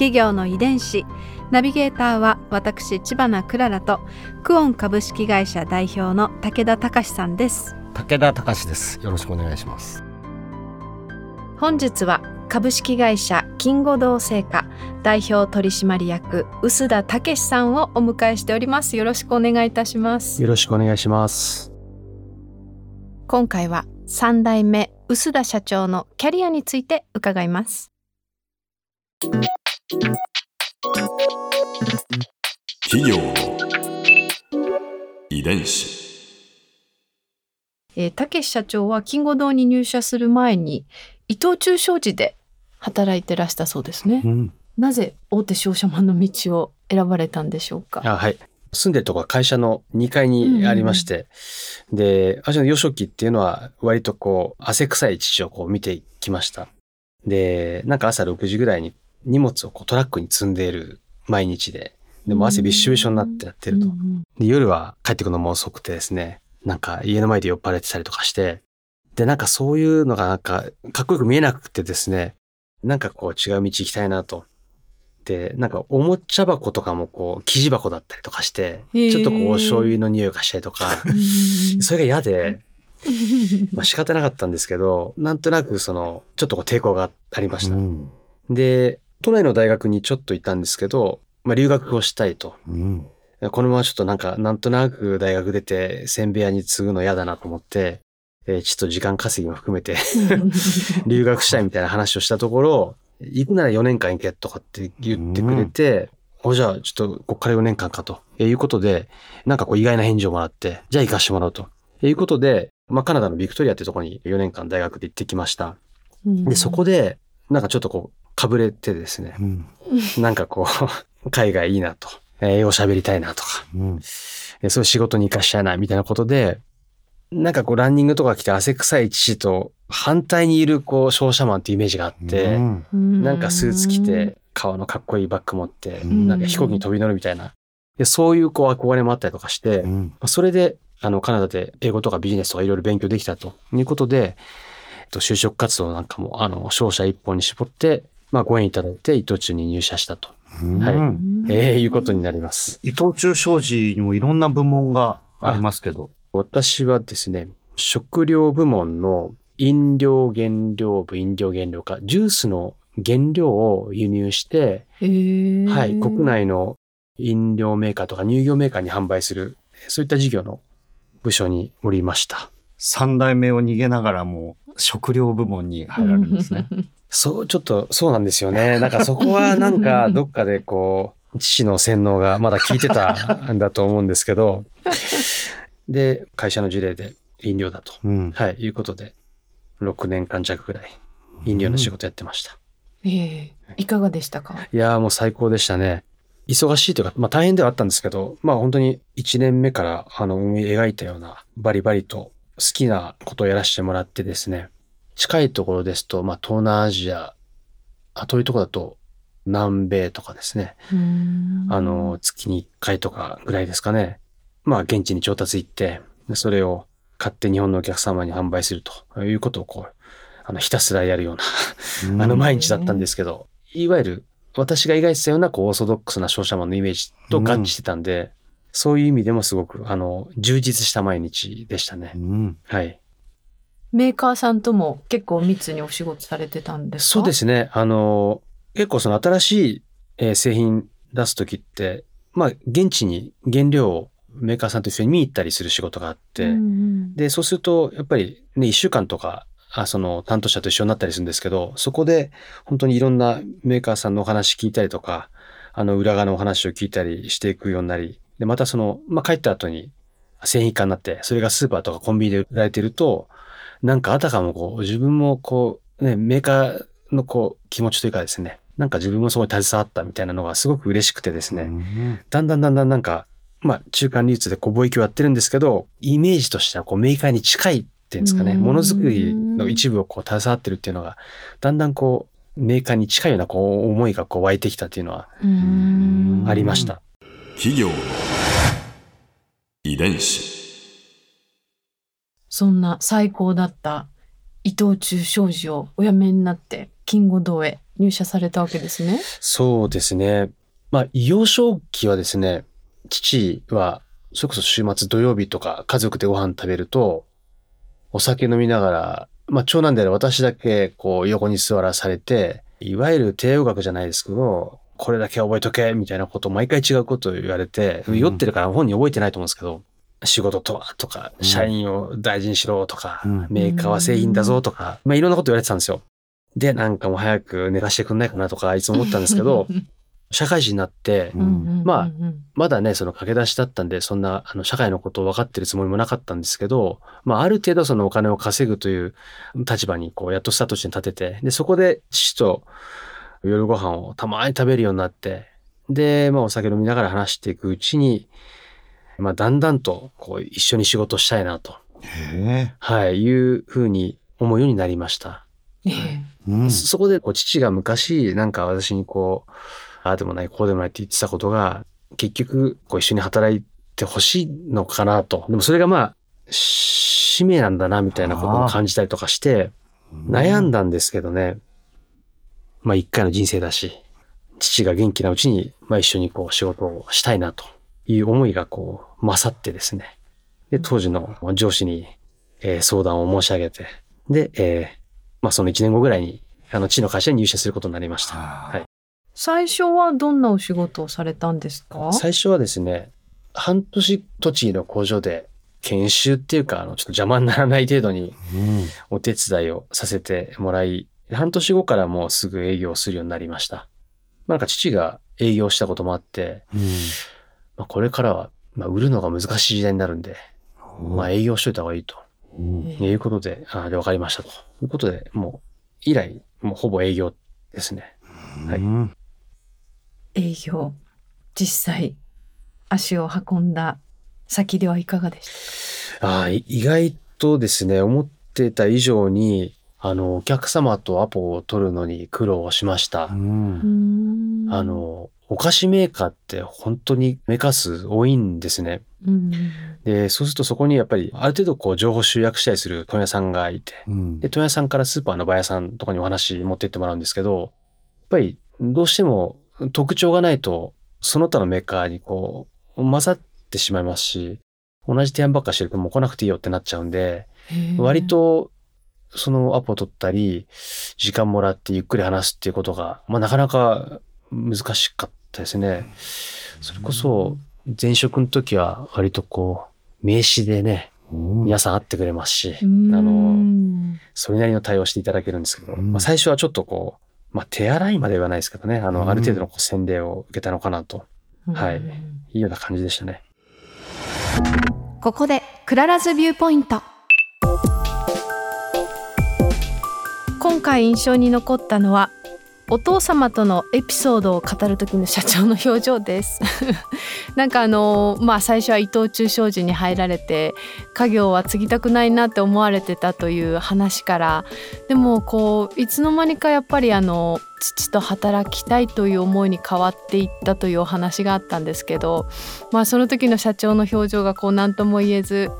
企業の遺伝子。ナビゲーターは私千葉なクララとクオン株式会社代表の武田隆さんです。武田隆です。よろしくお願いします。本日は株式会社金吾堂製菓代表取締役臼田武さんをお迎えしております。よろしくお願いいたします。よろしくお願いします。今回は三代目臼田社長のキャリアについて伺います企業の遺伝子。えー、武社長は金吾堂に入社する前に伊藤忠商事で働いてらしたそうですね、うん、なぜ大手商社マンの道を選ばれたんでしょうか？あはい。住んでるとこは会社の2階にありまして、うん、で私の幼少期っていうのは割とこう汗臭い父をこう見てきました。でなんか朝6時ぐらいに荷物をこうトラックに積んでいる毎日で。でも汗びっしょびしょになってやってると、で夜は帰ってくるのも遅くてですね。なんか家の前で酔っ払ってたりとかして、で、なんかそういうのがなんかかっこよく見えなくてですね、なんかこう違う道行きたいなと。で、なんかおもちゃ箱とかもこう生地箱だったりとかして、ちょっとこうお醤油の匂いがしたりとか、それが嫌で、まあ仕方なかったんですけど、なんとなくその、ちょっとこう抵抗がありました。うん、で、都内の大学にちょっといたんですけど、まあ留学をしたいと。うん。このままちょっとなんか、なんとなく大学出て、せんべ屋に継ぐの嫌だなと思って、えー、ちょっと時間稼ぎも含めて 留学したいみたいな話をしたところ、行くなら4年間行けとかって言ってくれて、おじゃあちょっとこっから4年間かと。いうことで、なんかこう意外な返事をもらって、じゃあ行かしてもらうと。いうことで、まあカナダのビクトリアっていうところに4年間大学で行ってきました。で、そこで、なんかちょっとこう、かぶれてですね、うん、なんかこう、海外いいなと。英語喋りたいなとか、うん、そういう仕事に活かしたいなみたいなことで、なんかこうランニングとか来て汗臭い父と反対にいるこう商社マンっていうイメージがあって、うん、なんかスーツ着て革のかっこいいバッグ持って、なんか飛行機に飛び乗るみたいな、でそういうこう憧れもあったりとかして、うん、それであのカナダで英語とかビジネスとかいろいろ勉強できたということで、えっと、就職活動なんかもあの商社一本に絞って、まあ、ご縁いただいて伊藤忠に入社したとはい。ええー、いうことになります。伊藤忠商事にもいろんな部門がありますけど。私はですね、食料部門の飲料原料部、飲料原料か、ジュースの原料を輸入して、はい、国内の飲料メーカーとか乳業メーカーに販売する、そういった事業の部署におりました。三代目を逃げながらも食料部門に入られるんですね。そう、ちょっとそうなんですよね。なんかそこはなんかどっかでこう、父の洗脳がまだ効いてた んだと思うんですけど、で、会社の事例で飲料だと、うん、はい、いうことで、6年間弱ぐらい飲料の仕事やってました。うん、ええー、いかがでしたか？いやもう最高でしたね。忙しいというか、まあ大変ではあったんですけど、まあ本当に1年目からあの思い描いたようなバリバリと好きなことをやらせてもらってですね、近いところですと、まあ、東南アジア、あ遠いところだと南米とかですね。あの、月に1回とかぐらいですかね。まあ、現地に調達行って、それを買って日本のお客様に販売するということをこう、あの、ひたすらやるような、あの、毎日だったんですけど、いわゆる私が意外したような、こう、オーソドックスな商社マンのイメージと合致してたんで、うん、そういう意味でもすごく、あの、充実した毎日でしたね。うん、はい。メーカーさんとも結構密にお仕事されてたんですか？そうですね。あの、結構その新しい、えー、製品出すときって、まあ、現地に原料をメーカーさんと一緒に見に行ったりする仕事があって、うんうん、で、そうすると、やっぱりね、一週間とか、あその担当者と一緒になったりするんですけど、そこで本当にいろんなメーカーさんのお話聞いたりとか、あの裏側のお話を聞いたりしていくようになり、で、またその、まあ、帰った後に製品化になって、それがスーパーとかコンビニで売られてると、なんかあたかもこう、自分もこう、ね、メーカーのこう、気持ちというかですね、なんか自分もそこに携わったみたいなのがすごく嬉しくてですね、うん。だんだんだんだんなんか、まあ中間流通でこう貿易をやってるんですけど、イメージとしてはこうメーカーに近いっていうんですかね、うん。ものづくりの一部をこう携わってるっていうのが、だんだんこうメーカーに近いようなこう思いがこう湧いてきたっていうのはうん。ありました。企業の遺伝子そんな最高だった伊藤忠商事をお辞めになって金吾堂へ入社されたわけですね。そうですね。まあ、幼少期はですね、父は、それこそ週末土曜日とか家族でご飯食べると、お酒飲みながら、まあ、長男である私だけ、こう、横に座らされて、いわゆる帝王学じゃないですけど、これだけ覚えとけ、みたいなことを毎回違うことを言われて、うん酔ってるから本人覚えてないと思うんですけど、仕事とはとか、うん。社員を大事にしろとか、うん。メーカーは製品だぞとか、まあ、いろんなこと言われてたんですよ。で、なんかもう早く寝かしてくんないかなとか、いつも思ったんですけど、社会人になって、うん。まあまだね、その駆け出しだったんで、そんな、あの、社会のことを分かってるつもりもなかったんですけど、まあ、ある程度そのお金を稼ぐという立場に、こう、やっとスタートして立てて、で、そこで父と夜ご飯をたまに食べるようになって、で、まあ、お酒飲みながら話していくうちに、まあ、だんだんと、こう、一緒に仕事したいなと、へえ。はい、いうふうに思うようになりました。ええうんそこでこう父が昔なんか私にこう、ああでもない、こうでもないって言ってたことが、結局こう一緒に働いてほしいのかなと。でもそれがまあ、使命なんだなみたいなことも感じたりとかして、悩んだんですけどね。まあ一回の人生だし、父が元気なうちに、まあ一緒にこう仕事をしたいなという思いがこう勝ってですね。で、当時の上司に、えー相談を申し上げて、で、えーまあその1年後ぐらいに、あの、地の会社に入社することになりました。ははい。最初はどんなお仕事をされたんですか？最初はですね、半年栃木の工場で研修っていうか、あの、ちょっと邪魔にならない程度にうんお手伝いをさせてもらい、半年後からもうすぐ営業をするようになりました。まあなんか父が営業したこともあって、まあこれからは、まあ売るのが難しい時代になるんで、うんまあ営業しといた方がいいと。うん。いうことで、ああ、で分かりましたと。いうことで、もう以来、もうほぼ営業ですね。はい。うん営業。実際足を運んだ先ではいかがでしああ、い意外とですね、思ってた以上に、あの、お客様とアポを取るのに苦労しました。うん。たあ、の、お菓子メーカーって本当にメーカー数多いんですね。うん。で、そうするとそこにやっぱりある程度こう情報集約したりする問屋さんがいて、うん。で、問屋さんからスーパーのバイヤーさんとかにお話持ってってもらうんですけど、やっぱりどうしても特徴がないと、その他のメーカーにこう混ざってしまいますし、同じ提案ばっかしてるともう来なくていいよってなっちゃうんで、割とそのアポを取ったり、時間もらってゆっくり話すっていうことが、まあなかなか難しかったですね。それこそ前職の時は割とこう、名刺でね、うん。皆さん会ってくれますし、うん。あの、それなりの対応していただけるんですけど、うん。まあ最初はちょっとこう、まあ手洗いまではないですけどね、あの、うん。ある程度のこう洗礼を受けたのかなと。はい。うんいうような感じでしたね。ここで Clara's Viewpoint。今回印象に残ったのはお父様とのエピソードを語る時の社長の表情です。なんかあのまあ最初は伊藤忠商事に入られて家業は継ぎたくないなって思われてたという話からでもこういつの間にかやっぱりあの父と働きたいという思いに変わっていったというお話があったんですけどまあその時の社長の表情がこう何とも言えず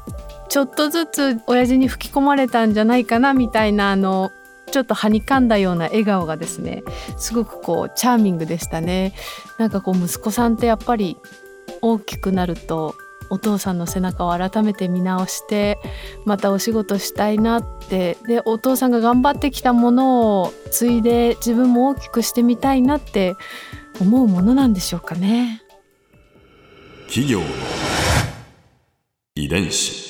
ちょっとずつ親父に吹き込まれたんじゃないかなみたいなあのちょっとはにかんだような笑顔がですねすごくこうチャーミングでしたねなんかこう息子さんってやっぱり大きくなるとお父さんの背中を改めて見直してまたお仕事したいなってでお父さんが頑張ってきたものを継いで自分も大きくしてみたいなって思うものなんでしょうかね。企業遺伝子